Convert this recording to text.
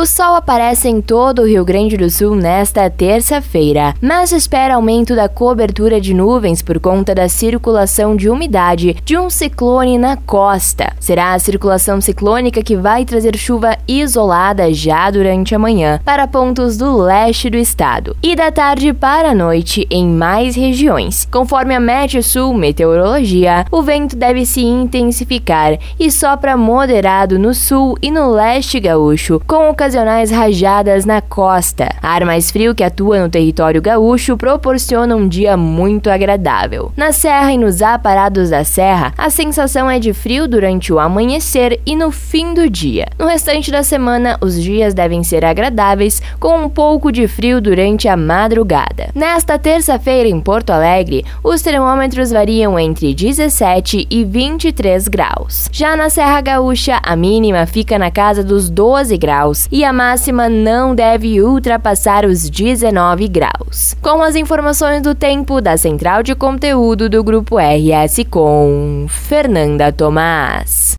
O sol aparece em todo o Rio Grande do Sul nesta terça-feira, mas espera aumento da cobertura de nuvens por conta da circulação de umidade de um ciclone na costa. Será a circulação ciclônica que vai trazer chuva isolada já durante a manhã para pontos do leste do estado e da tarde para a noite em mais regiões. Conforme a Met Sul Meteorologia, o vento deve se intensificar e sopra moderado no sul e no leste gaúcho, com ocasiões ocasionais rajadas na costa. Ar mais frio que atua no território gaúcho proporciona um dia muito agradável. Na serra e nos aparados da serra, a sensação é de frio durante o amanhecer e no fim do dia. No restante da semana, os dias devem ser agradáveis, com um pouco de frio durante a madrugada. Nesta terça-feira, em Porto Alegre, os termômetros variam entre 17 e 23 graus. Já na Serra Gaúcha, a mínima fica na casa dos 12 graus e a máxima não deve ultrapassar os 19 graus. Com as informações do tempo da Central de Conteúdo do Grupo RS com Fernanda Tomás.